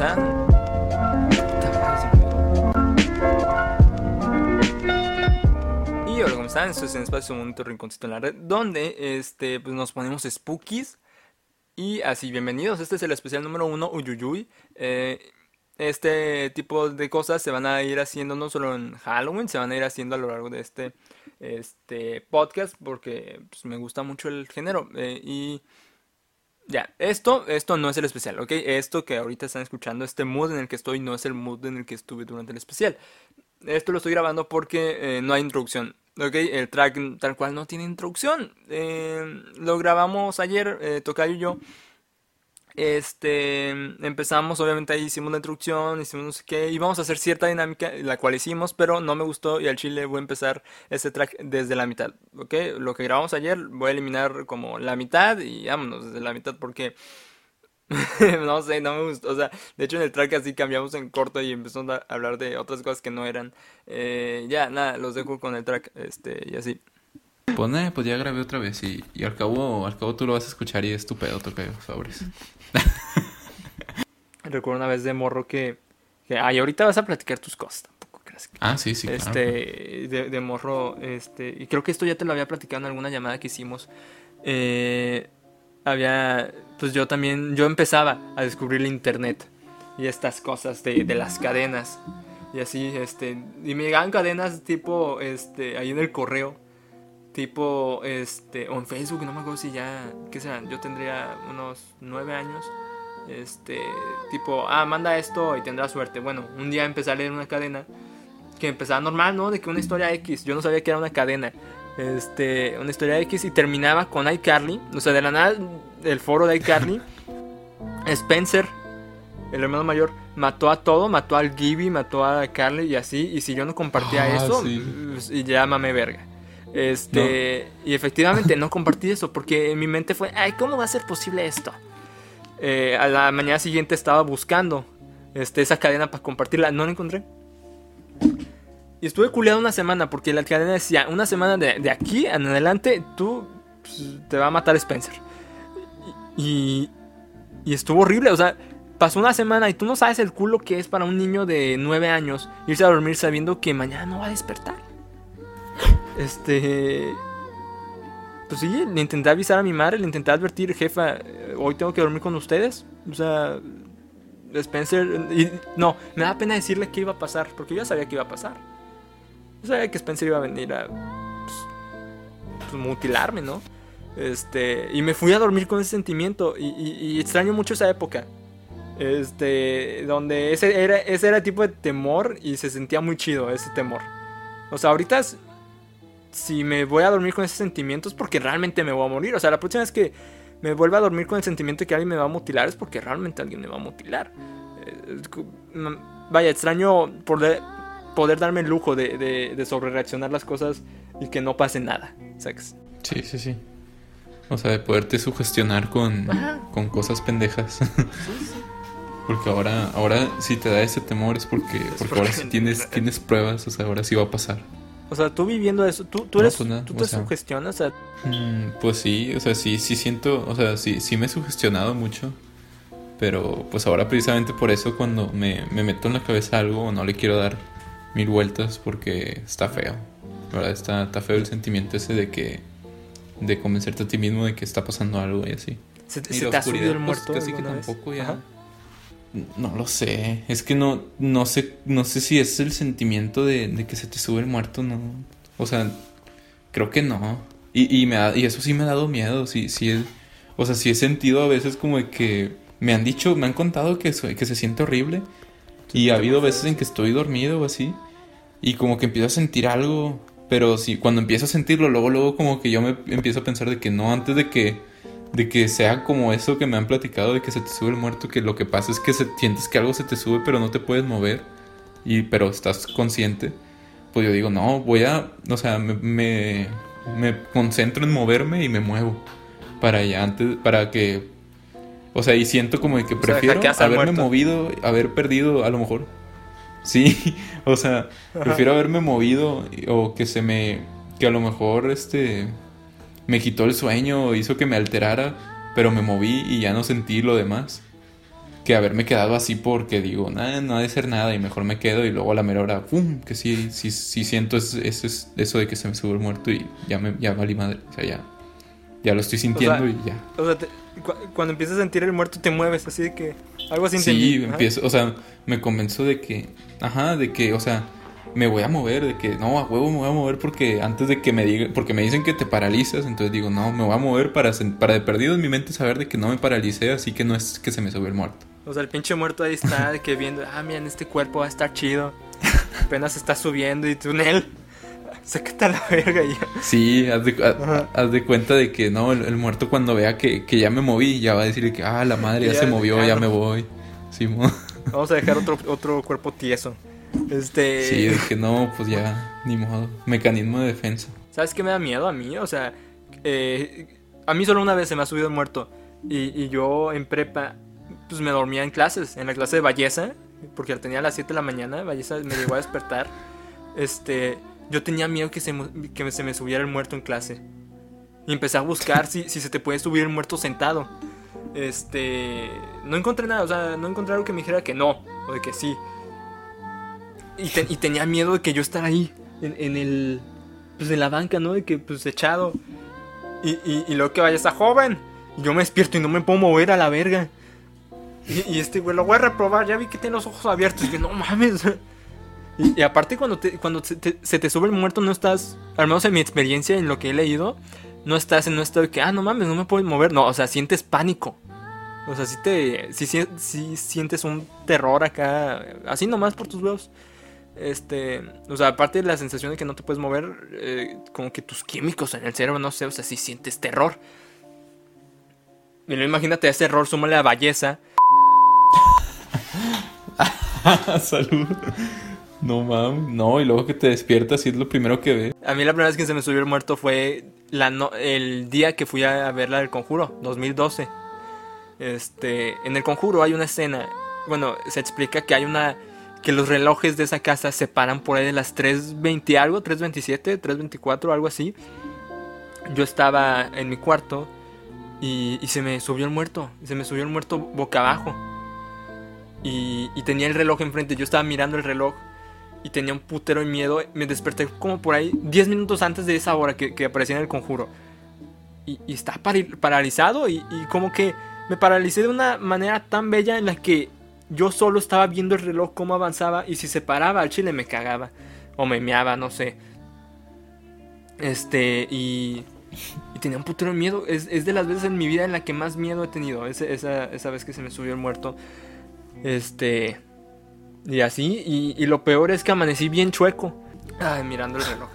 olvidó. Y hola, ¿cómo están? Esto es en Espacio Bonito Rinconcito en la Red, donde este, pues nos ponemos spookies. Y así, bienvenidos. Este es el especial número uno, Uyuyuy. Eh, este tipo de cosas se van a ir haciendo no solo en Halloween, se van a ir haciendo a lo largo de este, este podcast porque pues, me gusta mucho el género. eh, y ya, esto, esto no es el especial, ¿ok? Esto que ahorita están escuchando, este mood en el que estoy, no es el mood en el que estuve durante el especial. Esto lo estoy grabando porque eh, no hay introducción. Ok, el track tal cual no tiene introducción. Eh, lo grabamos ayer, eh, Tocayo y yo. Este, empezamos, obviamente ahí hicimos la introducción, hicimos no sé qué, íbamos a hacer cierta dinámica, la cual hicimos, pero no me gustó y al chile voy a empezar este track desde la mitad, ¿ok? Lo que grabamos ayer voy a eliminar como la mitad y vámonos desde la mitad porque, no sé, no me gustó, o sea, de hecho en el track así cambiamos en corto y empezamos a hablar de otras cosas que no eran, eh, ya, nada, los dejo con el track, este, y así. Pone, pues ya grabé otra vez y, y al cabo, al cabo tú lo vas a escuchar y es tu pedo, tocayo, sobres. Recuerdo una vez de morro que, que ay, ahorita vas a platicar tus cosas, tampoco creas que... Ah, sí, sí, claro. este de, de morro este y creo que esto ya te lo había platicado en alguna llamada que hicimos eh, había pues yo también yo empezaba a descubrir el internet y estas cosas de, de las cadenas y así este y me llegaban cadenas tipo este ahí en el correo tipo este o en Facebook no me acuerdo si ya qué será yo tendría unos nueve años este tipo ah manda esto y tendrás suerte bueno un día empecé a leer una cadena que empezaba normal, ¿no? De que una historia X, yo no sabía que era una cadena. Este, una historia X y terminaba con iCarly, o sea, de la nada el foro de iCarly, Spencer, el hermano mayor, mató a todo, mató al Gibby, mató a Carly y así, y si yo no compartía Ah, eso, sí. pues, y ya mame verga. Este, y efectivamente no compartí eso porque en mi mente fue, ay, ¿cómo va a ser posible esto? Eh, a la mañana siguiente estaba buscando este, esa cadena para compartirla, no la encontré. Y estuve culeado una semana porque la cadena decía, una semana de, de aquí en adelante tú pues, te va a matar Spencer. Y, y estuvo horrible, o sea, pasó una semana y tú no sabes el culo que es para un niño de 9 años irse a dormir sabiendo que mañana no va a despertar. Este... Pues sí, le intenté avisar a mi madre, le intenté advertir, jefa, hoy tengo que dormir con ustedes. O sea, Spencer... Y, no, me da pena decirle qué iba a pasar, porque yo ya sabía que iba a pasar. Yo sabía que Spencer iba a venir a pues, pues, mutilarme, ¿no? Este, y me fui a dormir con ese sentimiento y, extraño mucho esa época. Este, donde ese era, ese era el tipo de temor y se sentía muy chido ese temor. O sea, ahorita si me voy a dormir con ese sentimiento es porque realmente me voy a morir. O sea, la próxima vez que me vuelva a dormir con el sentimiento de que alguien me va a mutilar es porque realmente alguien me va a mutilar. Eh, mm, Vaya, extraño poder, poder darme el lujo de, de, de sobrereaccionar las cosas y que no pase nada. ¿sabes? Sí, sí, sí. O sea, de poderte sugestionar con, cosas pendejas. Porque ahora, ahora si te da ese temor es porque, porque ahora sí tienes, tienes pruebas, o sea, ahora sí va a pasar. O sea, tú viviendo eso, tú, tú No, eres, pues nada, tú o te sea. sugestionas, Mm, pues sí, o sea, sí, sí siento, o sea, sí, sí me he sugestionado mucho. Pero pues ahora precisamente por eso cuando me, me meto en la cabeza algo no le quiero dar mil vueltas porque está feo. La verdad está, está feo el sentimiento ese de que de convencerte a ti mismo de que está pasando algo y así. se, te ha subido el pues, muerto. casi que vez? tampoco ya. Ajá. No lo sé, es que no, no sé, no sé si es el sentimiento de, que se te sube el muerto, no. O sea, creo que no. Y, y me ha- y eso sí me ha dado miedo, sí, sí es- o sea, sí he sentido a veces como que me han dicho, me han contado que, que se siente horrible. Y ha habido veces en que estoy dormido o así. Y como que empiezo a sentir algo. Pero sí, cuando empiezo a sentirlo, luego, luego como que yo me empiezo a pensar de que no, antes de que, de que sea como eso que me han platicado, de que se te sube el muerto, que lo que pasa es que se, sientes que algo se te sube, pero no te puedes mover. Y, pero estás consciente. Pues yo digo, no, voy a, o sea, me, me, me concentro en moverme y me muevo. Para allá, antes, para que o sea, y siento como de que prefiero haberme muerto. movido, haber perdido, a lo mejor. Sí, o sea, prefiero haberme movido o que se me. que a lo mejor este. Me quitó el sueño o hizo que me alterara, pero me moví y ya no sentí lo demás. que haberme quedado así porque digo, nah, no ha de ser nada y mejor me quedo y luego a la mera hora, ¡pum! Que sí, sí, sí siento eso, eso, eso de que se me sube el muerto y ya me ya valí madre. O sea, ya, ya lo estoy sintiendo y ya. O sea, cuando empiezas a sentir el muerto te mueves, así de que algo así Sí, empiezo, o sea, me convenzo de que, ajá, de que, o sea, me voy a mover, de que no, a huevo me voy a mover porque antes de que me digan, porque me dicen que te paralizas, entonces digo, no, me voy a mover para, para de perdido en mi mente saber de que no me paralicé, así que no es que se me sube el muerto. O sea, el pinche muerto ahí está, de que viendo, ah, mira, este cuerpo va a estar chido. Apenas está subiendo y tú en él. Sácate a la verga ya. Sí, haz de, cuenta de que no, el, muerto cuando vea que, ya me moví, ya va a decir que, ah, la madre ya, se movió, ya, me voy. Sí, Vamos a dejar otro, otro cuerpo tieso. Este. Sí, de que no, pues ya, ni modo. Mecanismo de defensa. ¿Sabes qué me da miedo a mí? O sea, eh, a mí solo una vez se me ha subido el muerto. Y, y, yo en prepa, pues me dormía en clases, en la clase de belleza, porque la tenía a las 7 de la mañana. Belleza me llegó a despertar. Este, yo tenía miedo que se, que se me subiera el muerto en clase. Y empecé a buscar si, si se te puede subir el muerto sentado. Este, no encontré nada, o sea, no encontré algo que me dijera que no, o de que sí. Y, tenía miedo de que yo estar ahí, en, el. Pues en la banca, ¿no? De que, pues echado. Y, y, luego que vaya esa joven. Y yo me despierto y no me puedo mover a la verga. Y, este güey, lo voy a reprobar. Ya vi que tiene los ojos abiertos. Y que no mames. Y, aparte, cuando, te, cuando se te, sube el muerto, no estás. Al menos en mi experiencia, en lo que he leído, no estás en un estado de que, ah, no mames, no me puedo mover. No, o sea, sientes pánico. O sea, si te. Si, si sientes un terror acá. Así nomás por tus huevos. Este, o sea, aparte de la sensación de que no te puedes mover, eh, como que tus químicos en el cerebro, no sé, o sea, si sientes terror. Y luego imagínate a ese error, súmale la belleza. Salud. No mames, no, y luego que te despiertas y es lo primero que ves. A mí la primera vez que se me subió el muerto fue la el día que fui a ver la del conjuro, 2012. Este, en el conjuro hay una escena, bueno, se explica que hay una que los relojes de esa casa se paran por ahí de las 3.20 algo, 3.27, 3.24, algo así. Yo estaba en mi cuarto y, se me subió el muerto, se me subió el muerto boca abajo. Y, tenía el reloj enfrente, yo estaba mirando el reloj y tenía un putero de miedo. Me desperté como por ahí 10 minutos antes de esa hora que, aparecía en el conjuro. Y, y estaba paralizado y, y como que me paralicé de una manera tan bella en la que yo solo estaba viendo el reloj cómo avanzaba y si se paraba al chile me cagaba o me meaba, no sé. Este, y, y tenía un putero miedo. Es, es, de las veces en mi vida en la que más miedo he tenido. esa, esa, vez que se me subió el muerto. Este, y así. Y, y, lo peor es que amanecí bien chueco. Ay, mirando el reloj.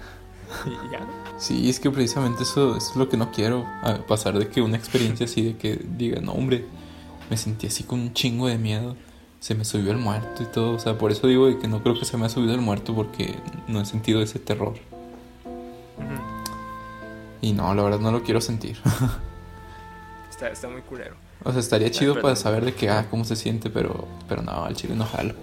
Y ya. Sí, es que precisamente eso, eso es lo que no quiero. pasar de que una experiencia así de que diga, no, hombre, me sentí así con un chingo de miedo se me subió el muerto y todo. O sea, por eso digo que no creo que se me ha subido el muerto porque no he sentido ese terror. Y no, la verdad no lo quiero sentir. está, está muy culero. O sea, estaría chido para saber de que, ah, cómo se siente, pero, pero no, al chile no jalo.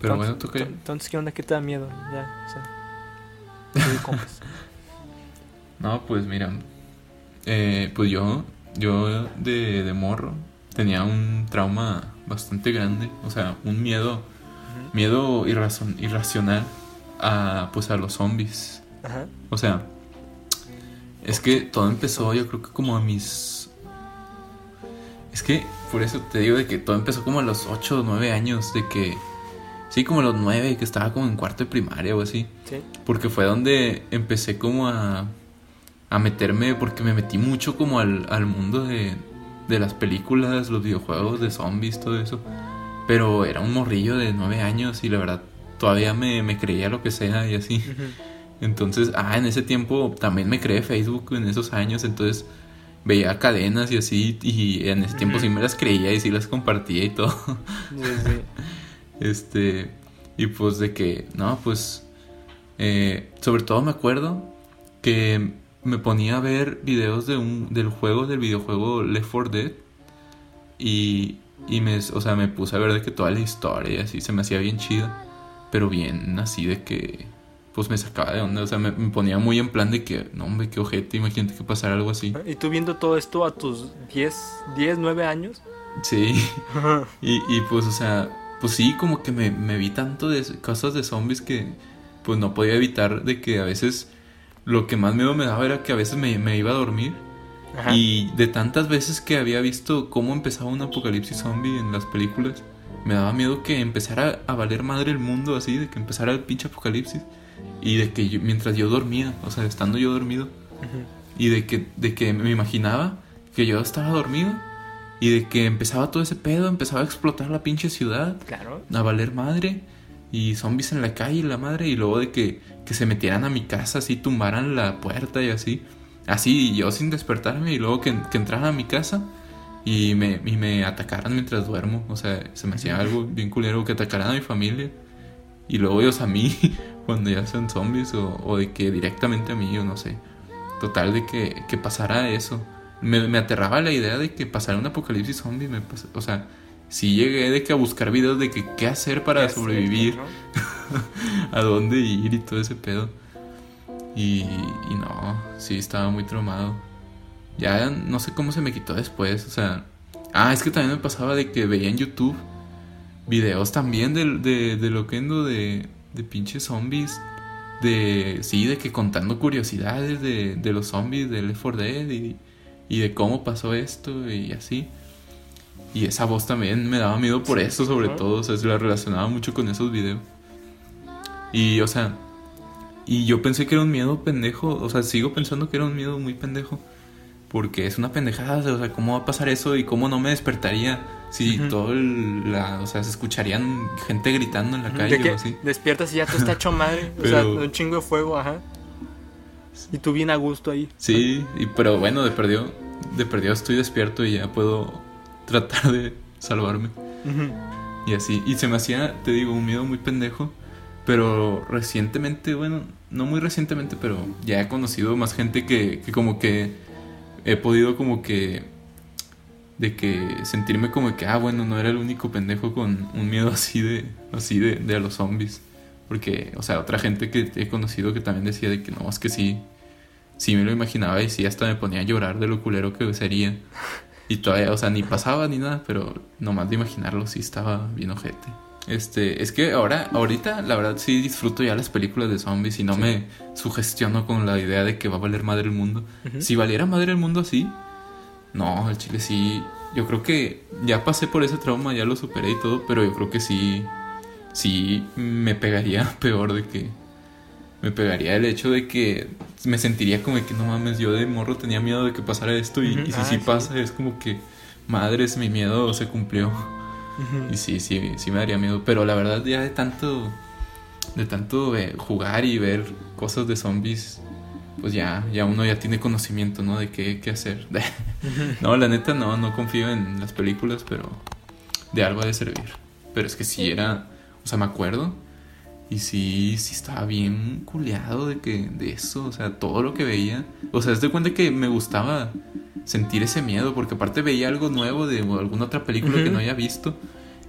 pero bueno, ¿tú qué? Entonces, ¿qué onda? ¿Qué te da miedo? Ya, o sea. no, pues mira, eh, pues yo, yo de, de morro tenía un trauma bastante grande, o sea, un miedo, miedo irracional a, pues, a los zombies. O sea, es que todo empezó, yo creo que como a mis... Es que por eso te digo de que todo empezó como a los 8 o 9 años, de que... Sí, como a los 9, que estaba como en cuarto de primaria o así. Porque fue donde empecé como a, a meterme, porque me metí mucho como al, al mundo de, de las películas, los videojuegos de zombies, todo eso. Pero era un morrillo de nueve años y la verdad todavía me, creía lo que sea y así. Entonces, ah, en ese tiempo también me creé Facebook en esos años, entonces veía cadenas y así y en ese tiempo sí me las creía y sí las compartía y todo. este, y pues de que, no, pues, eh, sobre todo me acuerdo que me ponía a ver videos de un, del juego, del videojuego Left 4 Dead. Y, y me, o sea, me puse a ver de que toda la historia y así se me hacía bien chida. Pero bien así de que, pues me sacaba de onda. O sea, me, ponía muy en plan de que, no hombre, qué ojete, imagínate que pasara algo así. ¿Y tú viendo todo esto a tus 10, 10 9 años? Sí. y, y pues, o sea, pues sí, como que me, me vi tanto de cosas de zombies que pues no podía evitar de que a veces lo que más miedo me daba era que a veces me, me iba a dormir. Ajá. Y de tantas veces que había visto cómo empezaba un apocalipsis zombie en las películas, me daba miedo que empezara a valer madre el mundo así, de que empezara el pinche apocalipsis. Y de que yo- mientras yo dormía, o sea, estando yo dormido, y de que, de que me imaginaba que yo estaba dormido y de que empezaba todo ese pedo, empezaba a explotar la pinche ciudad, Claro. a valer madre y zombies en la calle, la madre, y luego de que, que se metieran a mi casa, así tumbaran la puerta y así, así y yo sin despertarme y luego que, que entraran a mi casa y me, y me atacaran mientras duermo, o sea, se me hacía algo bien culero que atacaran a mi familia y luego ellos a mí cuando ya son zombies o, o de que directamente a mí, yo no sé. Total de que, que pasara eso. Me, me aterraba la idea de que pasara un apocalipsis zombie. Me pas- o sea, sí llegué de que a buscar videos de que qué hacer para sobrevivir, ¿no? a dónde ir y todo ese pedo. Y, y no, sí, estaba muy traumado. Ya no sé cómo se me quitó después, o sea... Ah, es que también me pasaba de que veía en YouTube videos también de, de, de loquendo de, de pinches zombies. De, sí, de que contando curiosidades de, de los zombies del Left 4 Dead y, y de cómo pasó esto y así. Y esa voz también me daba miedo por eso, sobre todo. O sea, se la relacionaba mucho con esos videos. Y, o sea, y yo pensé que era un miedo pendejo. O sea, sigo pensando que era un miedo muy pendejo. Porque es una pendejada. O sea, ¿cómo va a pasar eso? Y cómo no me despertaría si todo el. La, o sea, se escucharían gente gritando en la calle De que o así. despiertas y ya todo está hecho madre. O sea, un chingo de fuego, ajá. Y tú bien a gusto ahí. Sí, y, pero bueno, de perdió, de perdió estoy despierto y ya puedo tratar de salvarme. Ujú. Y así, y se me hacía, te digo, un miedo muy pendejo. Pero recientemente, bueno, no muy recientemente, pero ya he conocido más gente que, que como que he podido como que de que sentirme como que, ah, bueno, no era el único pendejo con un miedo así de, así de, de a los zombies. Porque, o sea, otra gente que he conocido que también decía de que no, es que sí, sí me lo imaginaba y sí hasta me ponía a llorar de lo culero que sería. Y todavía, o sea, ni pasaba ni nada, pero nomás de imaginarlo sí estaba bien ojete. Este, es que ahora, ahorita, la verdad sí disfruto ya las películas de zombies y no Sí. me sugestiono con la idea de que va a valer madre el mundo. Si valiera madre el mundo así, no, el chile sí. Yo creo que ya pasé por ese trauma, ya lo superé y todo, pero yo creo que sí, sí me pegaría peor de que me pegaría el hecho de que me sentiría como que no mames, yo de morro tenía miedo de que pasara esto y, si Ah, sí sí. pasa es como que madres, mi miedo se cumplió. Y sí, sí, sí me daría miedo. Pero la verdad, ya de tanto. De tanto eh, jugar y ver cosas de zombies. Pues ya, ya uno ya tiene conocimiento, ¿no? De qué, qué hacer. no, la neta no, no confío en las películas, pero de algo ha de servir. Pero es que sí era. O sea, me acuerdo. Y sí, sí estaba bien culeado de que, de eso. O sea, todo lo que veía. O sea, es de cuenta que me gustaba sentir ese miedo. Porque aparte veía algo nuevo de alguna otra película que no había visto.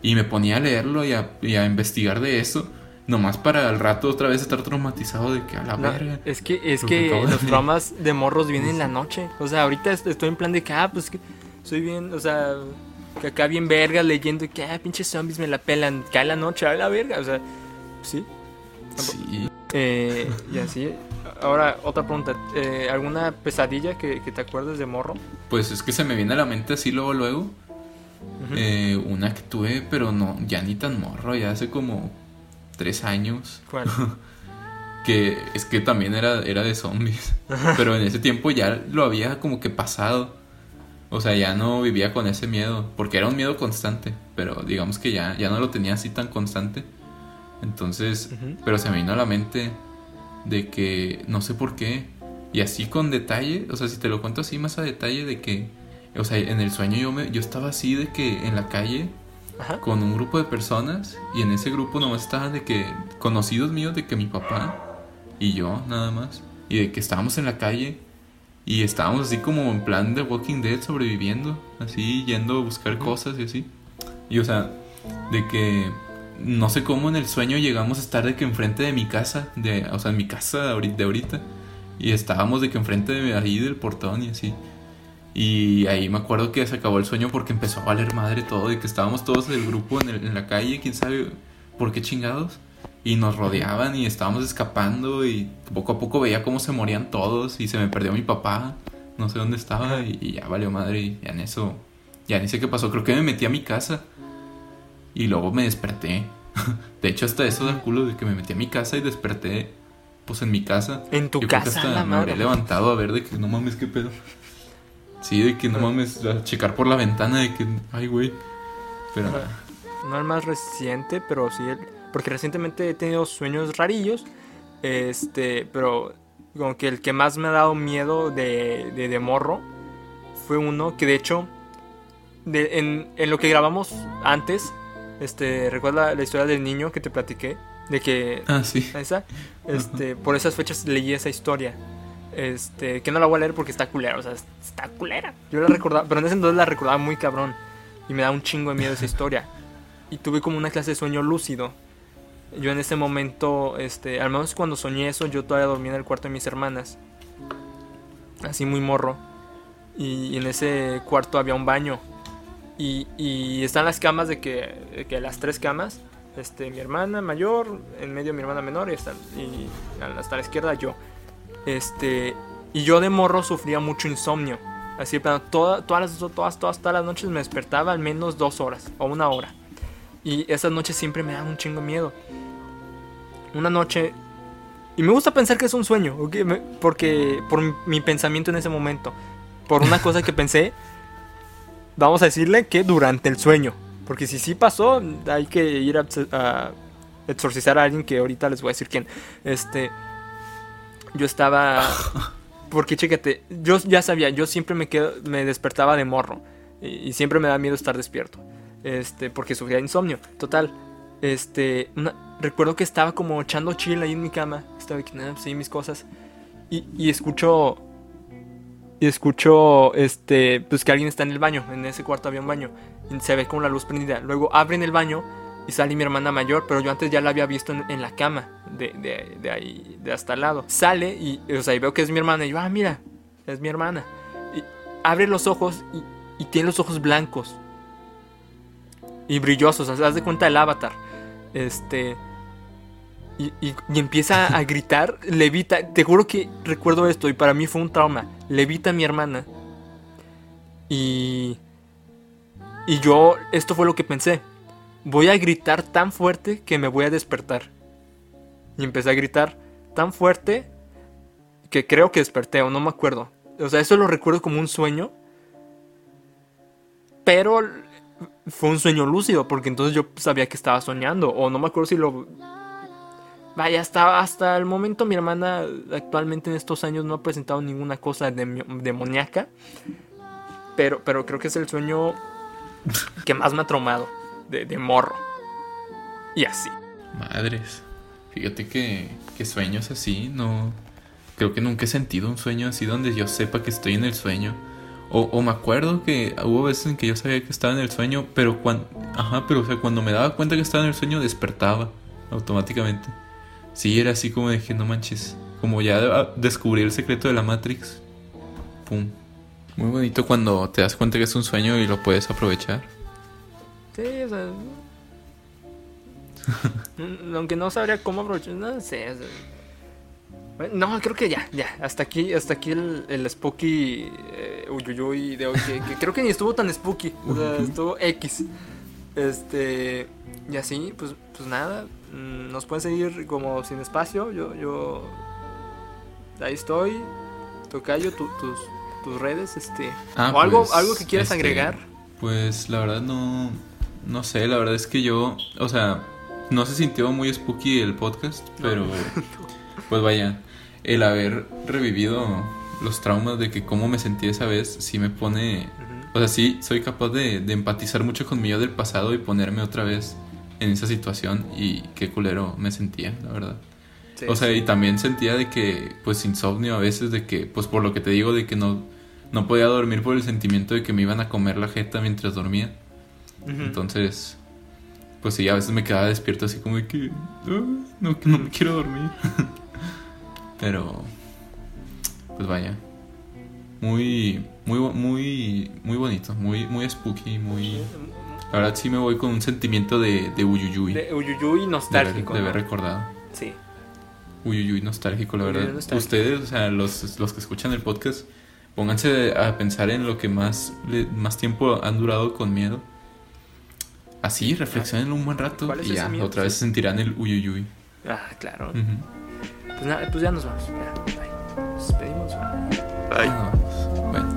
Y me ponía a leerlo y a, y a investigar de eso. Nomás para al rato otra vez estar traumatizado de que a la No, verga. es que, es que que los traumas de morros vienen en la noche. O sea, ahorita est- estoy en plan de que, ah, pues que soy bien, o sea, que acá bien verga leyendo y que, ah, pinches zombies me la pelan. Cae la noche, a la verga. O sea, sí. Sí. Eh, y así. Ahora, otra pregunta. Eh, ¿Alguna pesadilla que, que te acuerdes de morro? Pues es que se me viene a la mente así luego, luego. Eh, una que tuve, pero no, ya ni tan morro, ya hace como tres años. ¿Cuál? Que es que también era, era de zombies. Pero en ese tiempo ya lo había como que pasado. O sea, ya no vivía con ese miedo. Porque era un miedo constante. Pero digamos que ya, ya no lo tenía así tan constante. Entonces, pero se me vino a la mente de que no sé por qué. Y así con detalle, o sea, si te lo cuento así más a detalle de que, o sea, en el sueño yo me, yo estaba así de que en la calle Ajá. con un grupo de personas y en ese grupo nomás estaban de que conocidos míos de que mi papá y yo nada más y de que estábamos en la calle y estábamos así como en plan de Walking Dead sobreviviendo, así yendo a buscar cosas y así. Y o sea, de que no sé cómo en el sueño llegamos a estar de que enfrente de mi casa, de, o sea, en mi casa de ahorita, de y estábamos de que enfrente de ahí del portón y así. Y ahí me acuerdo que se acabó el sueño porque empezó a valer madre todo y que estábamos todos del grupo en la calle, quién sabe por qué chingados. Y nos rodeaban y estábamos escapando y poco a poco veía cómo se morían todos y se me perdió mi papá. No sé dónde estaba y, y ya valió madre y ya en eso, ya ni sé qué pasó. Creo que me metí a mi casa y luego me desperté. De hecho hasta eso da culo de que me metí a mi casa y desperté pues en mi casa. En tu Yo creo que casa, hasta me habría madre. levantado a ver de que no mames, qué pedo. Sí, de que no mames, a checar por la ventana de que, ay, güey. Pero, No el más reciente, pero sí el... Porque recientemente he tenido sueños rarillos. Este, pero como que el que más me ha dado miedo de, de, de morro fue uno que de hecho, de- en, en lo que grabamos antes, este, recuerda la historia del niño que te platiqué, de que ah, sí. esa, este, por esas fechas leí esa historia. Este, que no la voy a leer porque está culera, o sea, está culera. Yo la recordaba, pero en ese entonces la recordaba muy cabrón. Y me da un chingo de miedo esa historia. Y tuve como una clase de sueño lúcido. Yo en ese momento, este, al menos cuando soñé eso, yo todavía dormía en el cuarto de mis hermanas. Así muy morro. Y, en ese cuarto había un baño. Y, están las camas de que, las tres camas este, mi hermana mayor, en medio mi hermana menor y hasta, y hasta la izquierda yo. Este, y yo de morro sufría mucho insomnio. Así, pero toda- todas, las, todas, todas, todas las noches me despertaba al menos dos horas o una hora. Y esas noches siempre me dan un chingo miedo. Una noche... Y me gusta pensar que es un sueño, ¿ok? Me- porque por mi pensamiento en ese momento. Por una cosa que pensé, vamos a decirle que durante el sueño. Porque si sí pasó, hay que ir a, a exorcizar a alguien que ahorita les voy a decir quién. Este. Yo estaba. Porque chécate, yo ya sabía, yo siempre me quedo, me despertaba de morro. Y, y siempre me da miedo estar despierto. Este, porque sufría insomnio. Total. Este. una- recuerdo que estaba como echando chill ahí en mi cama. Estaba aquí, nada, sí, mis cosas. Y, y escucho. Y escucho, este, pues que alguien está en el baño. En ese cuarto había un baño. Y se ve con la luz prendida. Luego abren el baño y sale mi hermana mayor, pero yo antes ya la había visto en, la cama, de, de- de ahí, de hasta al lado. Sale y, o sea, y veo que es mi hermana. Y yo, ah, mira, es mi hermana. Y abre los ojos y, y tiene los ojos blancos. Y brillosos, o sea, haz de cuenta el avatar. Este. Y, y- y empieza a gritar, levita. Te juro que recuerdo esto y para mí fue un trauma. Levita a mi hermana. Y. Y yo, esto fue lo que pensé. Voy a gritar tan fuerte que me voy a despertar. Y empecé a gritar tan fuerte que creo que desperté o no me acuerdo. O sea, eso lo recuerdo como un sueño. Pero fue un sueño lúcido porque entonces yo sabía que estaba soñando. O no me acuerdo si lo... Vaya, hasta, hasta el momento mi hermana actualmente en estos años no ha presentado ninguna cosa demoníaca. Pero, pero creo que es el sueño que más me ha traumado de, de morro. Y así. Madres. Fíjate que, que sueños así, no. Creo que nunca he sentido un sueño así donde yo sepa que estoy en el sueño. O, o me acuerdo que hubo veces en que yo sabía que estaba en el sueño, pero cuando. Ajá, pero cuando me daba cuenta que estaba en el sueño, despertaba automáticamente. Sí, era así como de que no manches. Como ya ah, descubrí el secreto de la Matrix. Pum. Muy bonito cuando te das cuenta que es un sueño y lo puedes aprovechar. Sí, o sea. Aunque no sabría cómo aprovechar. No sé. o sea, No, creo que ya, ya. Hasta aquí, hasta aquí el, el spooky eh, uyuyuy de hoy. Que, que creo que ni estuvo tan spooky. O sea, estuvo X. Este. Y así, pues, pues nada. Mm, Nos pueden seguir como sin espacio. Yo, yo. Ahí estoy. Tocayo, tu- tus, tus redes, este. Ah, o algo, pues, algo que quieras este, agregar. Pues la verdad no. No sé, la verdad es que yo. O sea, no se sintió muy spooky el podcast, pero. Pues vaya, el haber revivido los traumas de que cómo me sentí esa vez, sí me pone. O sea, sí soy capaz de, de empatizar mucho con mi yo del pasado y ponerme otra vez en esa situación y qué culero me sentía, la verdad. Sí, O sea, y también sentía de que, pues, insomnio a veces, de que, pues, por lo que te digo, de que no, no podía dormir por el sentimiento de que me iban a comer la jeta mientras dormía. Ujú. Entonces, pues sí, a veces me quedaba despierto así como de que, "Ah, no, que no me quiero dormir. Pero, pues vaya. muy, muy, muy, muy bonito, muy, muy spooky, muy... La verdad sí me voy con un sentimiento de, de uyuyuy. De uyuyuy de haber, nostálgico. de haber ¿no? recordado. Sí. Uyuyuy nostálgico, la verdad. nostálgico. Ustedes, o sea, los, los que escuchan el podcast, pónganse a pensar en lo que más, le- más tiempo han durado con miedo. Así, reflexionen un buen rato ¿Cuál es y ya, miedo? otra vez sentirán el uyuyuy. Ah, claro. Pues nada, pues ya nos vamos. Ya, bye. Nos despedimos. Ah, Bueno,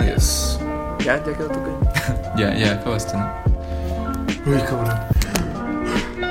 adiós. Ya, ya quedó tu que. Ya, ya acabaste, ¿no? Uy, cabrón.